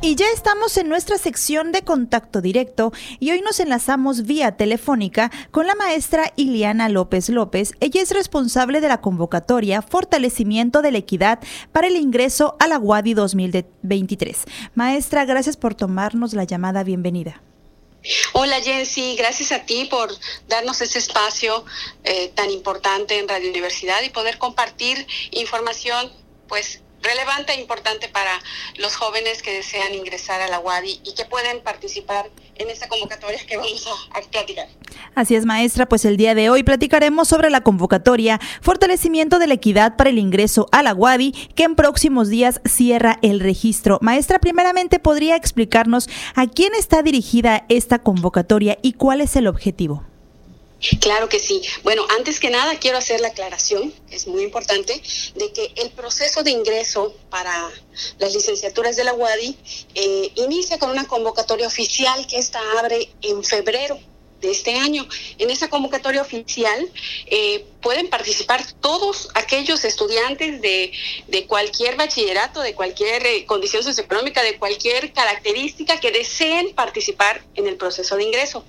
Y ya estamos en nuestra sección de contacto directo y hoy nos enlazamos vía telefónica con la maestra Iliana López López. Ella es responsable de la convocatoria Fortalecimiento de la Equidad para el ingreso a la UADI 2023. Maestra, gracias por tomarnos la llamada. Bienvenida. Hola Jensi, gracias a ti por darnos ese espacio eh, tan importante en Radio Universidad y poder compartir información pues relevante e importante para los jóvenes que desean ingresar a la UADI y que pueden participar en esta convocatoria que vamos a, a, platicar. Así es, maestra, pues el día de hoy platicaremos sobre la convocatoria Fortalecimiento de la Equidad para el Ingreso a la UADI, que en próximos días cierra el registro. Maestra, primeramente, ¿podría explicarnos a quién está dirigida esta convocatoria y cuál es el objetivo? Claro que sí. Bueno, antes que nada quiero hacer la aclaración, es muy importante, de que el proceso de ingreso para las licenciaturas de la UADI eh, inicia con una convocatoria oficial que esta abre en febrero de este año. En esa convocatoria oficial eh, pueden participar todos aquellos estudiantes de, de cualquier bachillerato, de cualquier eh, condición socioeconómica, de cualquier característica que deseen participar en el proceso de ingreso.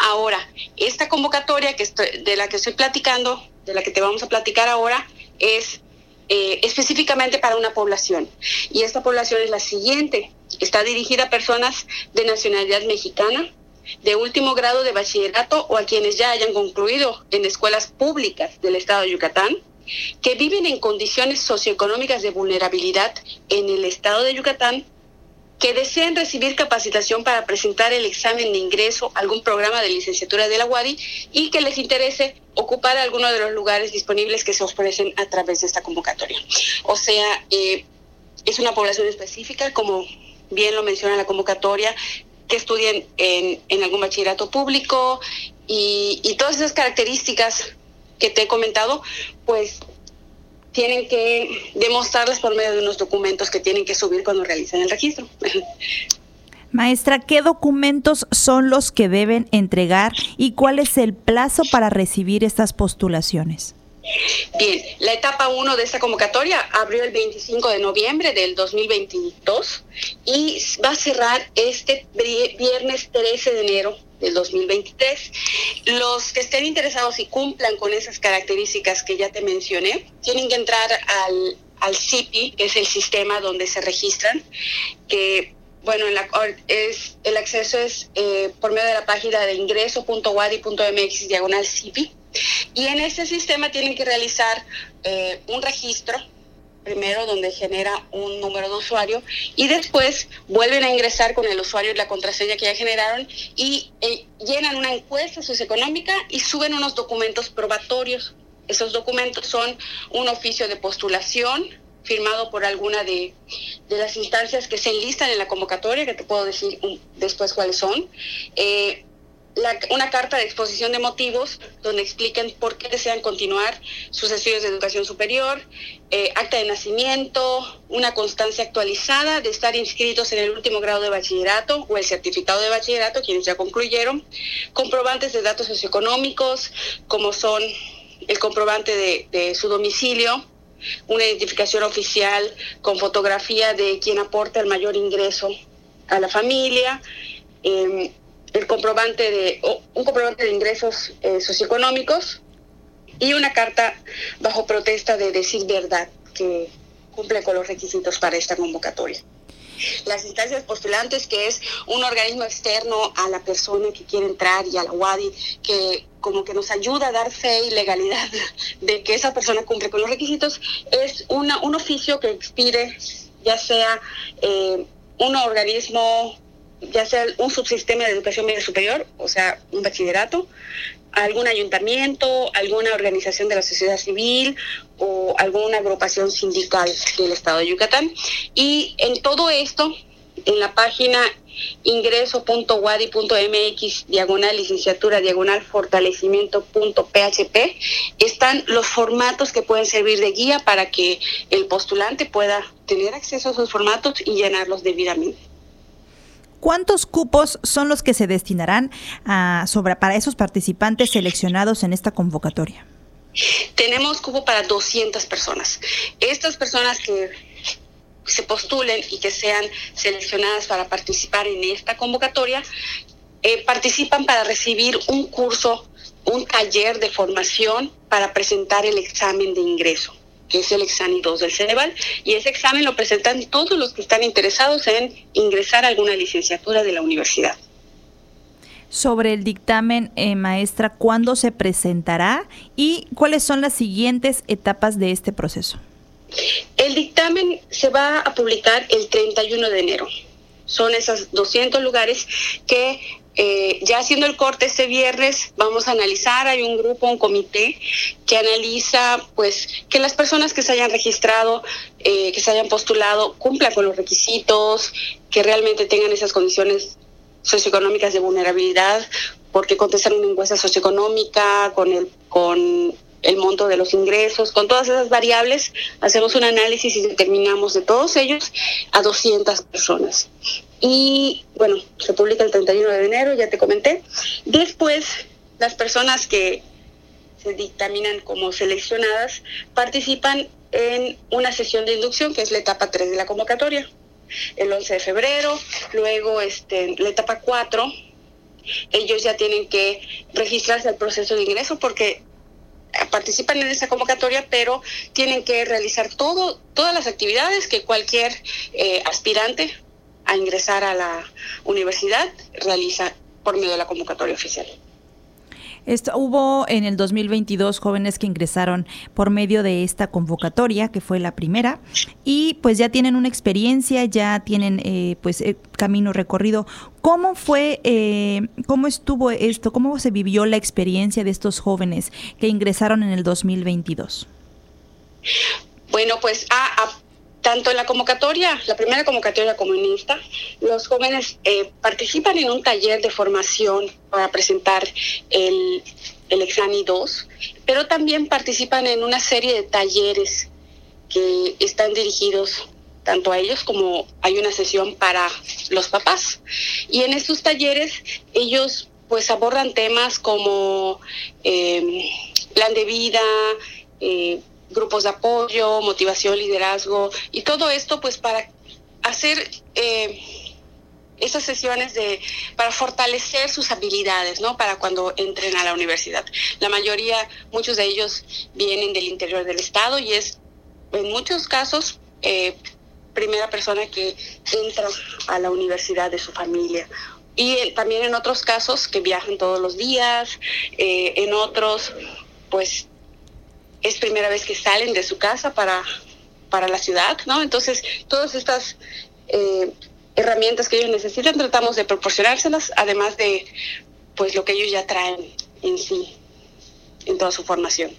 Ahora, esta convocatoria que estoy, de la que estoy platicando, de la que te vamos a platicar ahora, es eh, específicamente para una población. Y esta población es la siguiente. Está dirigida a personas de nacionalidad mexicana, de último grado de bachillerato o a quienes ya hayan concluido en escuelas públicas del estado de Yucatán, que viven en condiciones socioeconómicas de vulnerabilidad en el estado de Yucatán, que desean recibir capacitación para presentar el examen de ingreso a algún programa de licenciatura de la UADI y que les interese ocupar alguno de los lugares disponibles que se ofrecen a través de esta convocatoria. O sea, eh, es una población específica, como bien lo menciona la convocatoria, que estudien en, en algún bachillerato público y, y todas esas características que te he comentado, pues tienen que demostrarlas por medio de unos documentos que tienen que subir cuando realizan el registro. Maestra, ¿qué documentos son los que deben entregar y cuál es el plazo para recibir estas postulaciones? Bien, la etapa 1 de esta convocatoria abrió el 25 de noviembre del 2022 y va a cerrar este viernes 13 de enero del 2023. Los que estén interesados y cumplan con esas características que ya te mencioné, tienen que entrar al, al CIPI, que es el sistema donde se registran, que bueno, es, el acceso es eh, por medio de la página de ingreso.wadi.mx diagonal CIPI y en ese sistema tienen que realizar eh, un registro, primero donde genera un número de usuario y después vuelven a ingresar con el usuario y la contraseña que ya generaron y eh, llenan una encuesta socioeconómica y suben unos documentos probatorios. Esos documentos son un oficio de postulación firmado por alguna de, de las instancias que se enlistan en la convocatoria, que te puedo decir después cuáles son. Eh, una carta de exposición de motivos donde expliquen por qué desean continuar sus estudios de educación superior, eh, acta de nacimiento, una constancia actualizada de estar inscritos en el último grado de bachillerato o el certificado de bachillerato, quienes ya concluyeron, comprobantes de datos socioeconómicos, como son el comprobante de, su domicilio, una identificación oficial con fotografía de quien aporta el mayor ingreso a la familia. Eh, el comprobante de, un comprobante de ingresos eh, socioeconómicos y una carta bajo protesta de decir verdad que cumple con los requisitos para esta convocatoria. Las instancias postulantes, que es un organismo externo a la persona que quiere entrar y a la UADI, que como que nos ayuda a dar fe y legalidad de que esa persona cumple con los requisitos, es una, un oficio que expire, ya sea eh, un organismo ya sea un subsistema de educación media superior, o sea, un bachillerato, algún ayuntamiento, alguna organización de la sociedad civil o alguna agrupación sindical del estado de Yucatán. Y en todo esto, en la página ingreso.wadi.mx diagonal licenciatura diagonal fortalecimiento.php están los formatos que pueden servir de guía para que el postulante pueda tener acceso a esos formatos y llenarlos debidamente. ¿Cuántos cupos son los que se destinarán a, sobre, para esos participantes seleccionados en esta convocatoria? Tenemos cupo para 200 personas. Estas personas que se postulen y que sean seleccionadas para participar en esta convocatoria, eh, participan para recibir un curso, un taller de formación para presentar el examen de ingreso que es el examen 2 del Ceneval, y ese examen lo presentan todos los que están interesados en ingresar a alguna licenciatura de la universidad. Sobre el dictamen, eh, maestra, ¿cuándo se presentará y cuáles son las siguientes etapas de este proceso? El dictamen se va a publicar el 31 de enero. Son esos 200 lugares que eh, ya haciendo el corte este viernes vamos a analizar, hay un grupo, un comité que analiza pues que las personas que se hayan registrado, eh, que se hayan postulado, cumplan con los requisitos, que realmente tengan esas condiciones socioeconómicas de vulnerabilidad, porque contestaron una encuesta socioeconómica con el, con el monto de los ingresos, con todas esas variables, hacemos un análisis y determinamos de todos ellos a 200 personas. Y bueno, se publica el 31 de enero, ya te comenté. Después, las personas que se dictaminan como seleccionadas participan en una sesión de inducción, que es la etapa 3 de la convocatoria, el 11 de febrero, luego este, la etapa 4, ellos ya tienen que registrarse al proceso de ingreso porque participan en esa convocatoria, pero tienen que realizar todo, todas las actividades que cualquier eh, aspirante a ingresar a la universidad realiza por medio de la convocatoria oficial. Esto, hubo en el 2022 jóvenes que ingresaron por medio de esta convocatoria, que fue la primera, y pues ya tienen una experiencia, ya tienen eh, pues eh, camino recorrido. ¿Cómo fue, eh, cómo estuvo esto, cómo se vivió la experiencia de estos jóvenes que ingresaron en el 2022? Bueno, pues a, tanto en la convocatoria, la primera convocatoria comunista, los jóvenes eh, participan en un taller de formación para presentar el, el examen 2, pero también participan en una serie de talleres que están dirigidos tanto a ellos como hay una sesión para los papás. Y en estos talleres ellos pues abordan temas como eh, plan de vida, eh, grupos de apoyo, motivación, liderazgo y todo esto pues para hacer eh, esas sesiones de para fortalecer sus habilidades, ¿no? Para cuando entren a la universidad. La mayoría, muchos de ellos vienen del interior del estado y es en muchos casos eh, primera persona que entra a la universidad de su familia. Y también en otros casos que viajan todos los días, eh, en otros pues es primera vez que salen de su casa para, para la ciudad, ¿no? Entonces, todas estas eh, herramientas que ellos necesitan tratamos de proporcionárselas, además de pues lo que ellos ya traen en sí, en toda su formación.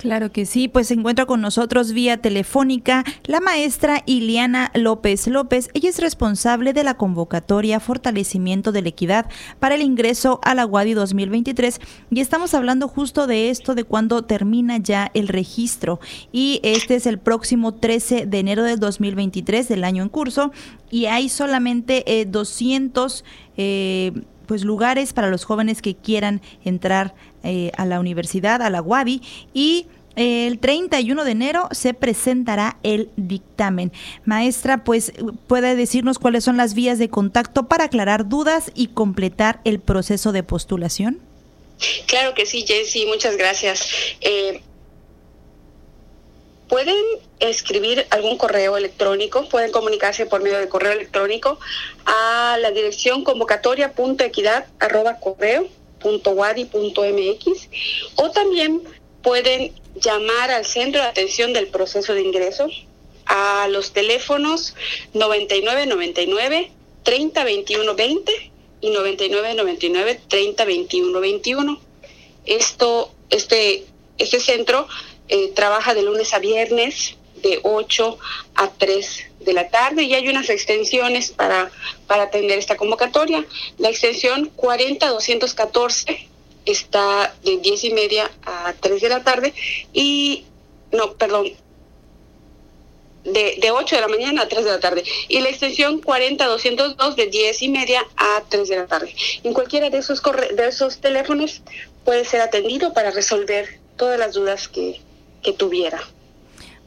Claro que sí, pues se encuentra con nosotros vía telefónica la maestra Iliana López López. Ella es responsable de la convocatoria Fortalecimiento de la Equidad para el ingreso a la UADI 2023 y estamos hablando justo de esto, de cuando termina ya el registro. Y este es el próximo 13 de enero del 2023 del año en curso. Y hay solamente 200 eh, pues lugares para los jóvenes que quieran entrar eh, a la universidad, a la UABI, y el 31 de enero se presentará el dictamen. Maestra, pues puede decirnos cuáles son las vías de contacto para aclarar dudas y completar el proceso de postulación. Claro que sí, Jessy, muchas gracias. Eh, pueden escribir algún correo electrónico, pueden comunicarse por medio de correo electrónico a la dirección convocatoria.equidad.correo.wadi.mx o también pueden llamar al centro de atención del proceso de ingreso a los teléfonos 9999 30 21 20 y 9999 30 21 21. Esto, este, este centro eh, trabaja de lunes a viernes de 8 a 3 de la tarde y hay unas extensiones para, para atender esta convocatoria. La extensión 40214 está de 10 y media a 3 de la tarde y, no, perdón, de, de 8 de la mañana a 3 de la tarde. Y la extensión 40202 de 10 y media a 3 de la tarde. En cualquiera de esos, de esos teléfonos puede ser atendido para resolver todas las dudas que, que tuviera.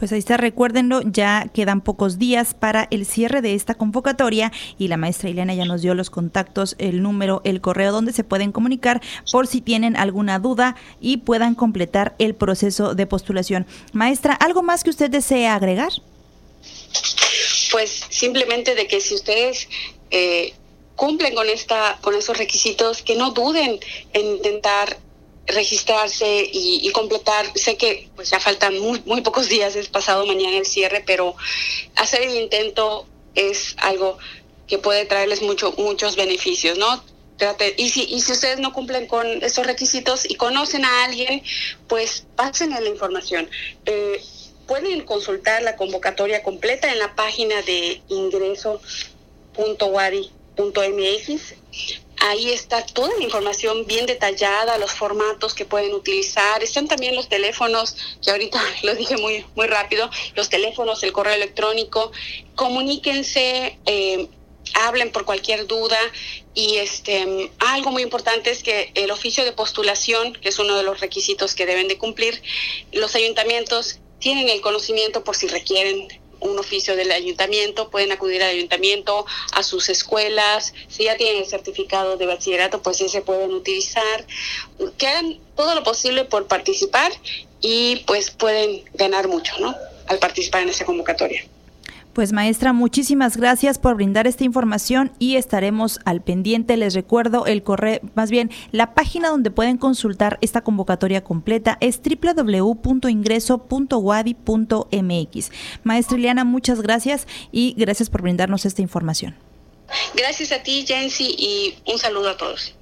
Pues ahí está, recuérdenlo, ya quedan pocos días para el cierre de esta convocatoria y la maestra Ileana ya nos dio los contactos, el número, el correo donde se pueden comunicar por si tienen alguna duda y puedan completar el proceso de postulación. Maestra, ¿algo más que usted desee agregar? Pues simplemente de que si ustedes eh, cumplen con esta, con esos requisitos, que no duden en intentar registrarse y, completar. Sé que pues ya faltan muy, muy pocos días, es pasado mañana el cierre, pero hacer el intento es algo que puede traerles mucho, muchos beneficios, ¿no? y si, y si ustedes no cumplen con estos requisitos y conocen a alguien, pues pásenle la información. Eh, pueden consultar la convocatoria completa en la página de ingreso.wadi.mx Ahí está toda la información bien detallada, los formatos que pueden utilizar. Están también los teléfonos, que ahorita lo dije muy, muy rápido, los teléfonos, el correo electrónico. Comuníquense, eh, hablen por cualquier duda. Y este, algo muy importante es que el oficio de postulación, que es uno de los requisitos que deben de cumplir, los ayuntamientos tienen el conocimiento por si requieren un oficio del ayuntamiento, pueden acudir al ayuntamiento, a sus escuelas, si ya tienen el certificado de bachillerato, pues ese pueden utilizar, que hagan todo lo posible por participar y pues pueden ganar mucho, ¿no? Al participar en esa convocatoria. Pues maestra, muchísimas gracias por brindar esta información y estaremos al pendiente. Les recuerdo el correo, más bien la página donde pueden consultar esta convocatoria completa es www.ingreso.wadi.mx. Maestra Ileana, muchas gracias y gracias por brindarnos esta información. Gracias a ti, Jensi, y un saludo a todos.